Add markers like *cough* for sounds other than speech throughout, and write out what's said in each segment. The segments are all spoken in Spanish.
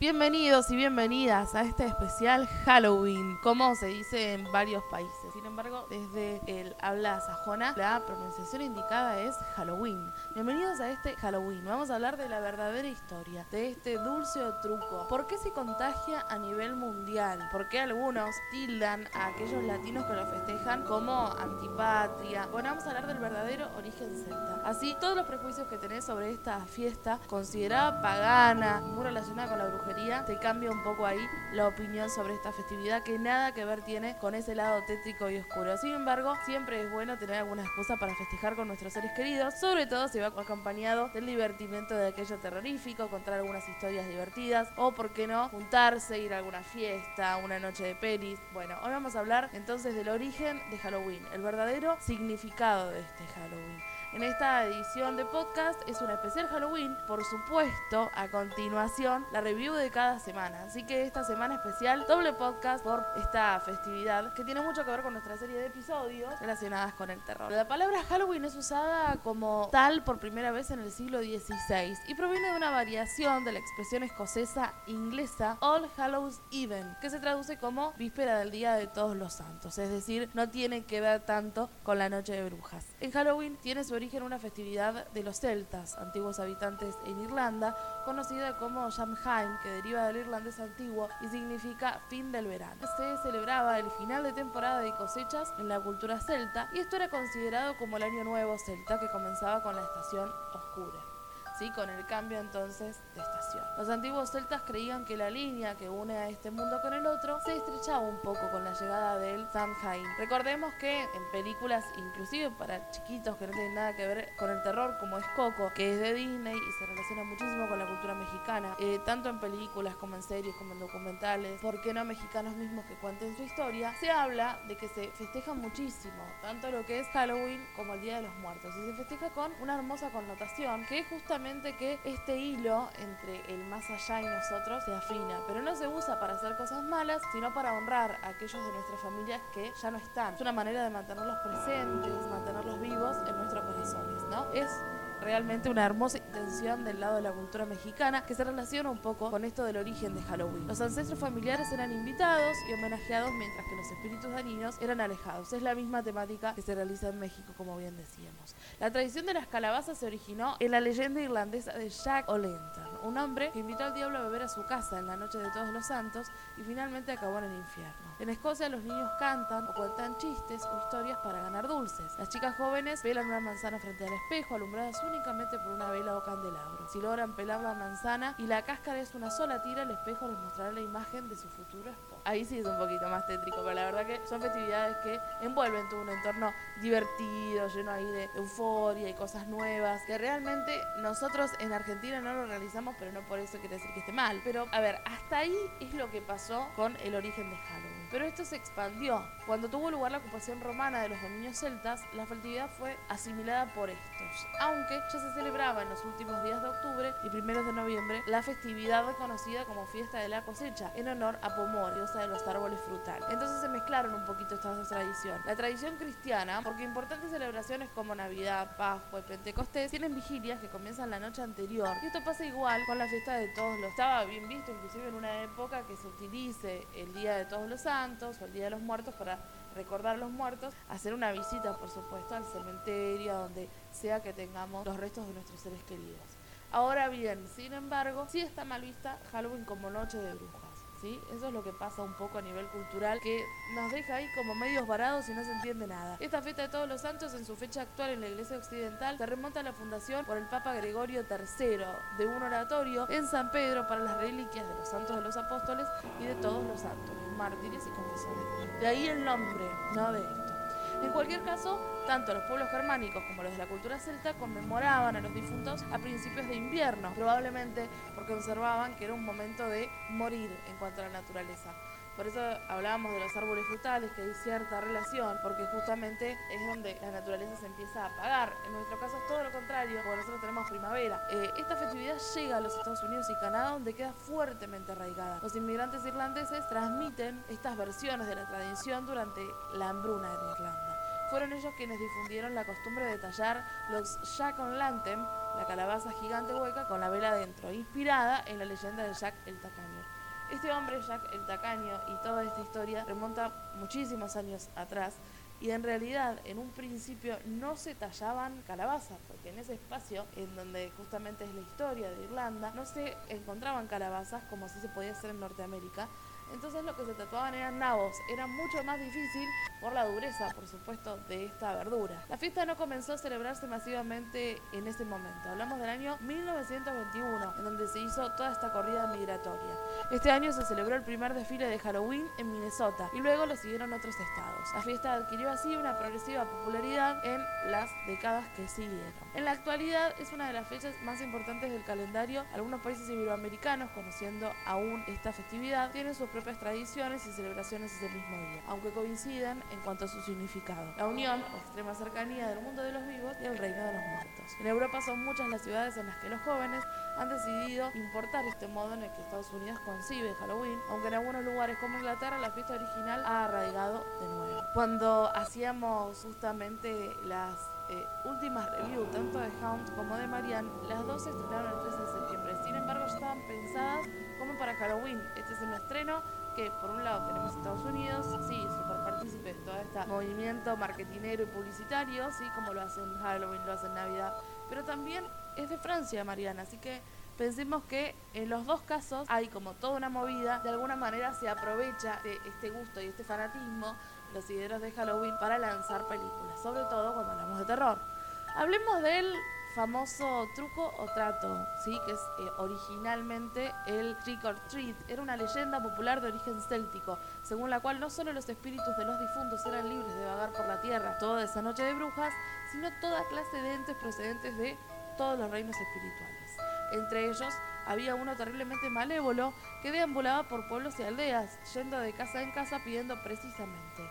Bienvenidos y bienvenidas a este especial Halloween, como se dice en varios países. Embargo, desde el habla sajona, la pronunciación indicada es Halloween. Bienvenidos a este Halloween. Vamos a hablar de la verdadera historia, de este dulce o truco. ¿Por qué se contagia a nivel mundial? ¿Por qué algunos tildan a aquellos latinos que lo festejan como antipatria? Bueno, vamos a hablar del verdadero origen celta. Así, todos los prejuicios que tenés sobre esta fiesta, considerada pagana, muy relacionada con la brujería, te cambia un poco ahí la opinión sobre esta festividad que nada que ver tiene con ese lado tétrico y oscuro. Sin embargo, siempre es bueno tener alguna excusa para festejar con nuestros seres queridos, sobre todo si va acompañado del divertimento de aquello terrorífico, contar algunas historias divertidas o, por qué no, juntarse, ir a alguna fiesta, una noche de pelis. Bueno, hoy vamos a hablar entonces del origen de Halloween, el verdadero significado de este Halloween. En esta edición de podcast es un especial Halloween, por supuesto, a continuación la review de cada semana. Así que esta semana especial, doble podcast por esta festividad que tiene mucho que ver con nuestra serie de episodios relacionadas con el terror. La palabra Halloween es usada como tal por primera vez en el siglo XVI y proviene de una variación de la expresión escocesa inglesa All Hallows Even, que se traduce como víspera del Día de Todos los Santos, es decir, no tiene que ver tanto con la Noche de Brujas. En Halloween tiene su origen una festividad de los celtas, antiguos habitantes en Irlanda, conocida como Samhain, que deriva del irlandés antiguo y significa fin del verano. Se celebraba el final de temporada de cosechas en la cultura celta y esto era considerado como el año nuevo celta que comenzaba con la estación oscura con el cambio entonces de estación. Los antiguos celtas creían que la línea que une a este mundo con el otro se estrechaba un poco con la llegada del Samhain. Recordemos que en películas, inclusive para chiquitos que no tienen nada que ver con el terror, como es Coco, que es de Disney y se relaciona muchísimo con la cultura mexicana, eh, tanto en películas como en series, como en documentales, ¿por qué no mexicanos mismos que cuenten su historia? Se habla de que se festeja muchísimo, tanto lo que es Halloween como el Día de los Muertos, y se festeja con una hermosa connotación que es justamente que este hilo entre el más allá y nosotros se afina, pero no se usa para hacer cosas malas, sino para honrar a aquellos de nuestras familias que ya no están. Es una manera de mantenerlos presentes, mantenerlos vivos en nuestros corazones, ¿no? Es realmente una hermosa intención del lado de la cultura mexicana que se relaciona un poco con esto del origen de Halloween. Los ancestros familiares eran invitados y homenajeados mientras que los espíritus dañinos eran alejados. Es la misma temática que se realiza en México, como bien decíamos. La tradición de las calabazas se originó en la leyenda irlandesa de Jack O'Lantern, un hombre que invitó al diablo a beber a su casa en la noche de todos los santos y finalmente acabó en el infierno. En Escocia los niños cantan o cuentan chistes o historias para ganar dulces. Las chicas jóvenes pelan una manzana frente al espejo alumbradas únicamente por una vela o candelabro. Si logran pelar la manzana y la cáscara es una sola tira, el espejo les mostrará la imagen de su futuro esposo. Ahí sí es un poquito más tétrico, pero la verdad que son festividades que envuelven todo un entorno divertido, lleno ahí de euforia y cosas nuevas, que realmente nosotros en Argentina no lo realizamos, pero no por eso quiere decir que esté mal. Pero a ver, hasta ahí es lo que pasó con el origen de Halloween. Pero esto se expandió. Cuando tuvo lugar la ocupación romana de los dominios celtas, la festividad fue asimilada por estos, aunque ya se celebraba en los últimos días de octubre y primeros de noviembre la festividad conocida como fiesta de la cosecha, en honor a Pomor, diosa de los árboles frutales. Entonces se mezclaron un poquito estas dos tradiciones. La tradición cristiana, porque importantes celebraciones como Navidad, Pascua y Pentecostés tienen vigilias que comienzan la noche anterior. Y esto pasa igual con la fiesta de todos los. Estaba bien visto, inclusive en una época que se utilice el Día de Todos los Santos o el Día de los Muertos para recordar los muertos, hacer una visita, por supuesto, al cementerio, donde sea que tengamos los restos de nuestros seres queridos. Ahora bien, sin embargo, sí está mal vista Halloween como noche de brujas. ¿Sí? Eso es lo que pasa un poco a nivel cultural, que nos deja ahí como medios varados y no se entiende nada. Esta fiesta de todos los santos, en su fecha actual en la iglesia occidental, se remonta a la fundación por el Papa Gregorio III de un oratorio en San Pedro para las reliquias de los santos de los apóstoles y de todos los santos mártires y confesores. De ahí el nombre, ¿no? De. En cualquier caso, tanto los pueblos germánicos como los de la cultura celta conmemoraban a los difuntos a principios de invierno, probablemente porque observaban que era un momento de morir en cuanto a la naturaleza. Por eso hablábamos de los árboles frutales, que hay cierta relación, porque justamente es donde la naturaleza se empieza a apagar. En nuestro caso es todo lo contrario, porque nosotros tenemos primavera. Eh, esta festividad llega a los Estados Unidos y Canadá, donde queda fuertemente arraigada. Los inmigrantes irlandeses transmiten estas versiones de la tradición durante la hambruna en Irlanda. Fueron ellos quienes difundieron la costumbre de tallar los Jack on Lantern, la calabaza gigante hueca con la vela dentro, inspirada en la leyenda de Jack el Tacaño. Este hombre, Jack el Tacaño, y toda esta historia remonta muchísimos años atrás y en realidad en un principio no se tallaban calabazas, porque en ese espacio, en donde justamente es la historia de Irlanda, no se encontraban calabazas como así se podía hacer en Norteamérica, entonces lo que se tatuaban eran nabos. Era mucho más difícil por la dureza, por supuesto, de esta verdura. La fiesta no comenzó a celebrarse masivamente en ese momento. Hablamos del año 1921, en donde se hizo toda esta corrida migratoria. Este año se celebró el primer desfile de Halloween en Minnesota y luego lo siguieron otros estados. La fiesta adquirió así una progresiva popularidad en las décadas que siguieron. En la actualidad es una de las fechas más importantes del calendario. Algunos países iberoamericanos, conociendo aún esta festividad, tienen sus propias tradiciones y celebraciones ese mismo día, aunque coinciden en cuanto a su significado. La unión o extrema cercanía del mundo de los vivos y el reino de los muertos. En Europa son muchas las ciudades en las que los jóvenes han decidido importar este modo en el que Estados Unidos concibe Halloween, aunque en algunos lugares como Inglaterra la fiesta original ha arraigado de nuevo. Cuando hacíamos justamente las eh, últimas reviews, tanto de Hound como de Marianne, las dos se estrenaron el 13 de septiembre. Sin embargo, estaban pensadas como para Halloween. Este es un estreno que por un lado tenemos Estados Unidos, sí, super partícipe de todo este movimiento marketinero y publicitario, sí, como lo hacen Halloween, lo hacen Navidad, pero también es de Francia, Mariana, así que pensemos que en los dos casos hay como toda una movida, de alguna manera se aprovecha de este gusto y este fanatismo, los ideros de Halloween, para lanzar películas, sobre todo cuando hablamos de terror. Hablemos del famoso truco o trato, ¿sí? que es eh, originalmente el trick or treat. Era una leyenda popular de origen céltico, según la cual no solo los espíritus de los difuntos eran libres de vagar por la tierra toda esa noche de brujas, sino toda clase de entes procedentes de todos los reinos espirituales. Entre ellos había uno terriblemente malévolo que deambulaba por pueblos y aldeas, yendo de casa en casa pidiendo precisamente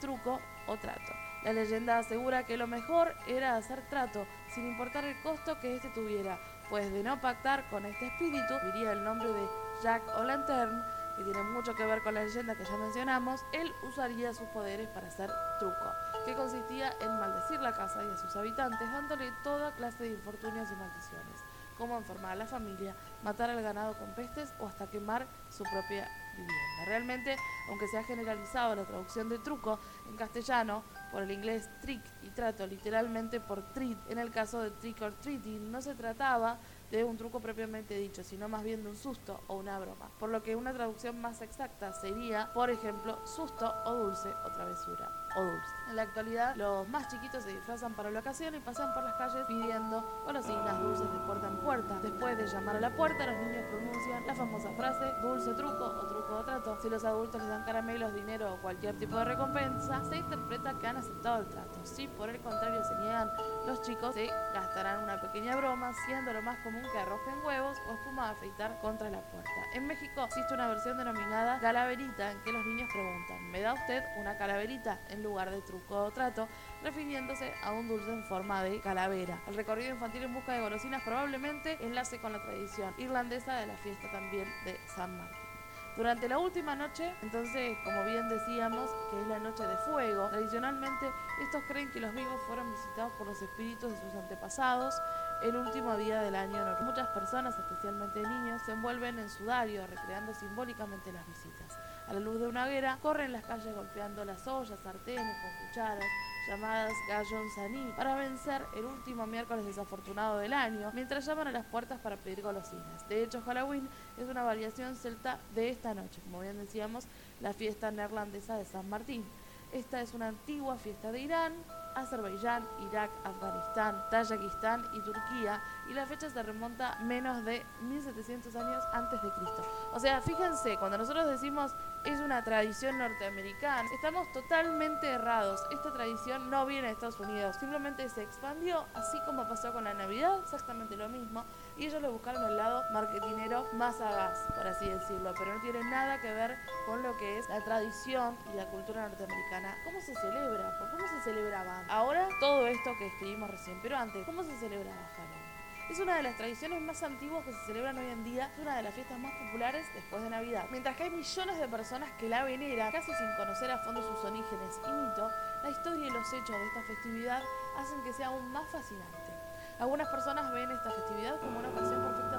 truco o trato. La leyenda asegura que lo mejor era hacer trato, sin importar el costo que éste tuviera, pues de no pactar con este espíritu, diría el nombre de Jack O'Lantern, que tiene mucho que ver con la leyenda que ya mencionamos, él usaría sus poderes para hacer truco, que consistía en maldecir la casa y a sus habitantes, dándole toda clase de infortunios y maldiciones, como enfermar a la familia, matar al ganado con pestes o hasta quemar su propia Realmente, aunque se ha generalizado la traducción de truco en castellano, por el inglés trick y trato literalmente por treat. En el caso de trick or treating no se trataba de un truco propiamente dicho, sino más bien de un susto o una broma. Por lo que una traducción más exacta sería, por ejemplo, susto o dulce o travesura o dulce. En la actualidad, los más chiquitos se disfrazan para la ocasión y pasan por las calles pidiendo golosinas dulces de puerta en puerta. Después de llamar a la puerta, los niños pronuncian la famosa frase dulce truco o truco o trato. Si los adultos les dan caramelos, dinero o cualquier tipo de recompensa, se interpreta que han aceptado el trato. Si por el contrario se niegan, los chicos se gastarán una pequeña broma, siendo lo más común que arrojen huevos o espuma a afeitar contra la puerta. En México existe una versión denominada calaverita en que los niños preguntan, ¿me da usted una calaverita en lugar de truco o trato? refiriéndose a un dulce en forma de calavera. El recorrido infantil en busca de golosinas probablemente enlace con la tradición irlandesa de la fiesta también de San Martín. Durante la última noche, entonces, como bien decíamos, que es la noche de fuego, tradicionalmente estos creen que los vivos fueron visitados por los espíritus de sus antepasados el último día del año. Muchas personas, especialmente niños, se envuelven en sudario, recreando simbólicamente las visitas. A la luz de una hoguera, corren las calles golpeando las ollas, sartenes con cucharas, llamadas Gallon Saní, para vencer el último miércoles desafortunado del año, mientras llaman a las puertas para pedir golosinas. De hecho, Halloween es una variación celta de esta noche, como bien decíamos, la fiesta neerlandesa de San Martín. Esta es una antigua fiesta de Irán, Azerbaiyán, Irak, Afganistán, Tayikistán y Turquía, y la fecha se remonta menos de 1700 años antes de Cristo. O sea, fíjense, cuando nosotros decimos es una tradición norteamericana, estamos totalmente errados. Esta tradición no viene de Estados Unidos, simplemente se expandió, así como pasó con la Navidad, exactamente lo mismo, y ellos le buscaron el lado marketinero más sagaz, por así decirlo, pero no tiene nada que ver con lo que es la tradición y la cultura norteamericana. ¿Cómo se celebra? ¿Por cómo se celebraba? Ahora todo esto que escribimos recién, pero antes, ¿cómo se celebraba Halloween? Es una de las tradiciones más antiguas que se celebran hoy en día, es una de las fiestas más populares después de Navidad. Mientras que hay millones de personas que la veneran, casi sin conocer a fondo sus orígenes y mito, la historia y los hechos de esta festividad hacen que sea aún más fascinante. Algunas personas ven esta festividad como una ocasión perfecta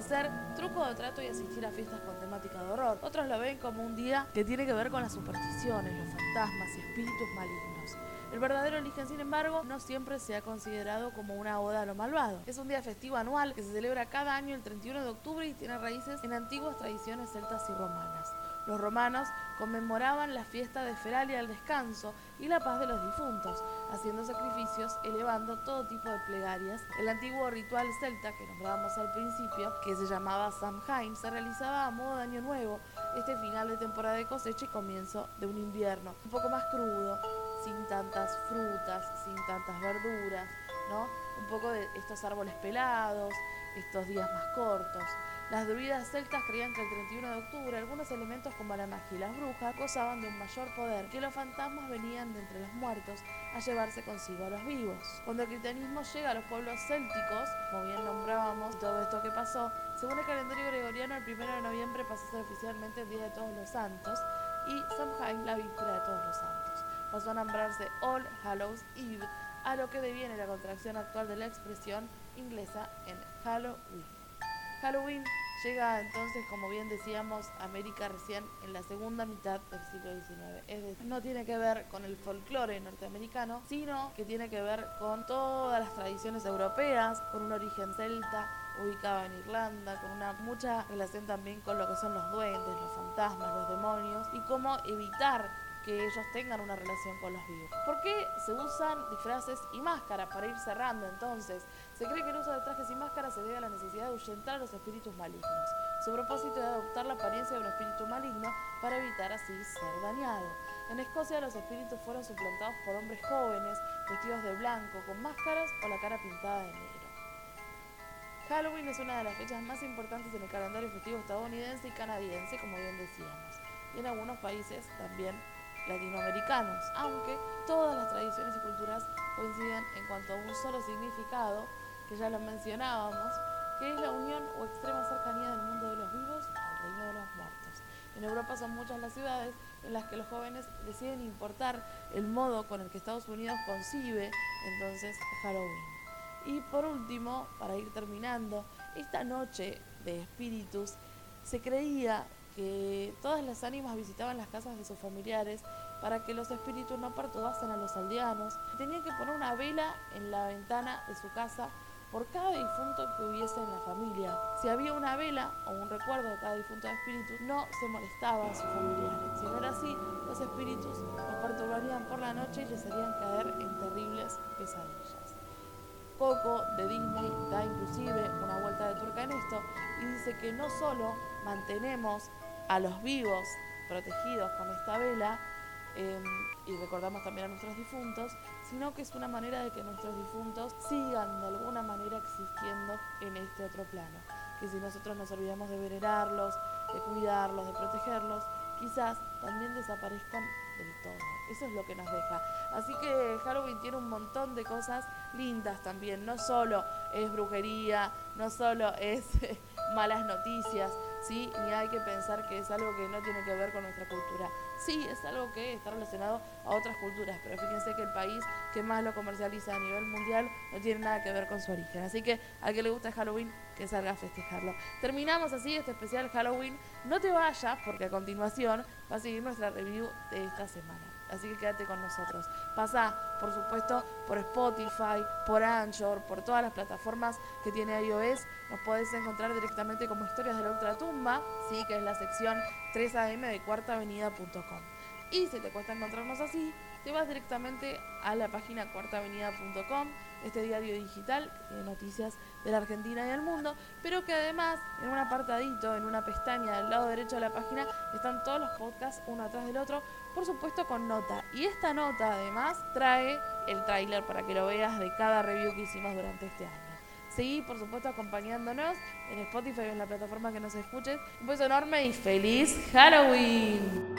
hacer truco de trato y asistir a fiestas con temática de horror. Otros lo ven como un día que tiene que ver con las supersticiones, los fantasmas y espíritus malignos. El verdadero origen, sin embargo, no siempre se ha considerado como una oda a lo malvado. Es un día festivo anual que se celebra cada año el 31 de octubre y tiene raíces en antiguas tradiciones celtas y romanas. Los romanos conmemoraban la fiesta de Feralia al descanso y la paz de los difuntos, haciendo sacrificios, elevando todo tipo de plegarias. El antiguo ritual celta que nombrábamos al principio, que se llamaba Samhain, se realizaba a modo de año nuevo, este final de temporada de cosecha y comienzo de un invierno un poco más crudo, sin tantas frutas, sin tantas verduras, ¿no? Un poco de estos árboles pelados, estos días más cortos. Las druidas celtas creían que el 31 de octubre algunos elementos como la magia y las brujas gozaban de un mayor poder, que los fantasmas venían de entre los muertos a llevarse consigo a los vivos. Cuando el cristianismo llega a los pueblos célticos, como bien nombrábamos todo esto que pasó, según el calendario gregoriano el 1 de noviembre pasó a ser oficialmente el Día de Todos los Santos y Samhain la víspera de Todos los Santos. Pasó a nombrarse All Hallows Eve, a lo que deviene la contracción actual de la expresión inglesa en Halloween. Halloween llega entonces, como bien decíamos, América recién en la segunda mitad del siglo XIX. Es decir, no tiene que ver con el folclore norteamericano, sino que tiene que ver con todas las tradiciones europeas, con un origen celta, ubicado en Irlanda, con una mucha relación también con lo que son los duendes, los fantasmas, los demonios, y cómo evitar que ellos tengan una relación con los vivos. ¿Por qué se usan disfraces y máscaras? Para ir cerrando entonces, se cree que el uso de trajes y máscaras se debe a la necesidad de ahuyentar a los espíritus malignos. Su propósito es adoptar la apariencia de un espíritu maligno para evitar así ser dañado. En Escocia los espíritus fueron suplantados por hombres jóvenes, vestidos de blanco, con máscaras o la cara pintada de negro. Halloween es una de las fechas más importantes en el calendario festivo estadounidense y canadiense, como bien decíamos. Y en algunos países también latinoamericanos, aunque todas las tradiciones y culturas coinciden en cuanto a un solo significado, que ya lo mencionábamos, que es la unión o extrema cercanía del mundo de los vivos al reino de los muertos. En Europa son muchas las ciudades en las que los jóvenes deciden importar el modo con el que Estados Unidos concibe entonces Halloween. Y por último, para ir terminando, esta noche de espíritus se creía que todas las ánimas visitaban las casas de sus familiares para que los espíritus no perturbasen a los aldeanos. Tenían que poner una vela en la ventana de su casa por cada difunto que hubiese en la familia. Si había una vela o un recuerdo de cada difunto de espíritu, no se molestaba a sus familiares. Si no era así, los espíritus los perturbarían por la noche y les harían caer en terribles pesadillas. Coco de Disney da inclusive una vuelta de tuerca en esto y dice que no solo mantenemos a los vivos protegidos con esta vela, em, y recordamos también a nuestros difuntos, sino que es una manera de que nuestros difuntos sigan de alguna manera existiendo en este otro plano. Que si nosotros nos olvidamos de venerarlos, de cuidarlos, de protegerlos, quizás también desaparezcan del todo. Eso es lo que nos deja. Así que Halloween tiene un montón de cosas lindas también. No solo es brujería, no solo es *laughs* malas noticias, ¿sí? Ni hay que pensar que es algo que no tiene que ver con nuestra cultura. Sí, es algo que está relacionado a otras culturas, pero fíjense que el país que más lo comercializa a nivel mundial no tiene nada que ver con su origen. Así que a que le gusta Halloween, que salga a festejarlo. Terminamos así este especial Halloween. No te vayas porque a continuación va a seguir nuestra review de esta semana. Así que quédate con nosotros. Pasa, por supuesto, por Spotify, por Anchor, por todas las plataformas que tiene iOS. Nos podés encontrar directamente como Historias de la Ultratumba, ¿sí? que es la sección 3am de cuartavenida.com. Y si te cuesta encontrarnos así, te vas directamente a la página cuartavenida.com, este diario digital que tiene noticias de la Argentina y del mundo, pero que además en un apartadito, en una pestaña del lado derecho de la página, están todos los podcasts uno atrás del otro, por supuesto con nota. Y esta nota además trae el tráiler para que lo veas de cada review que hicimos durante este año. Seguí, por supuesto, acompañándonos en Spotify o en la plataforma que nos escuches. Un beso enorme y feliz Halloween.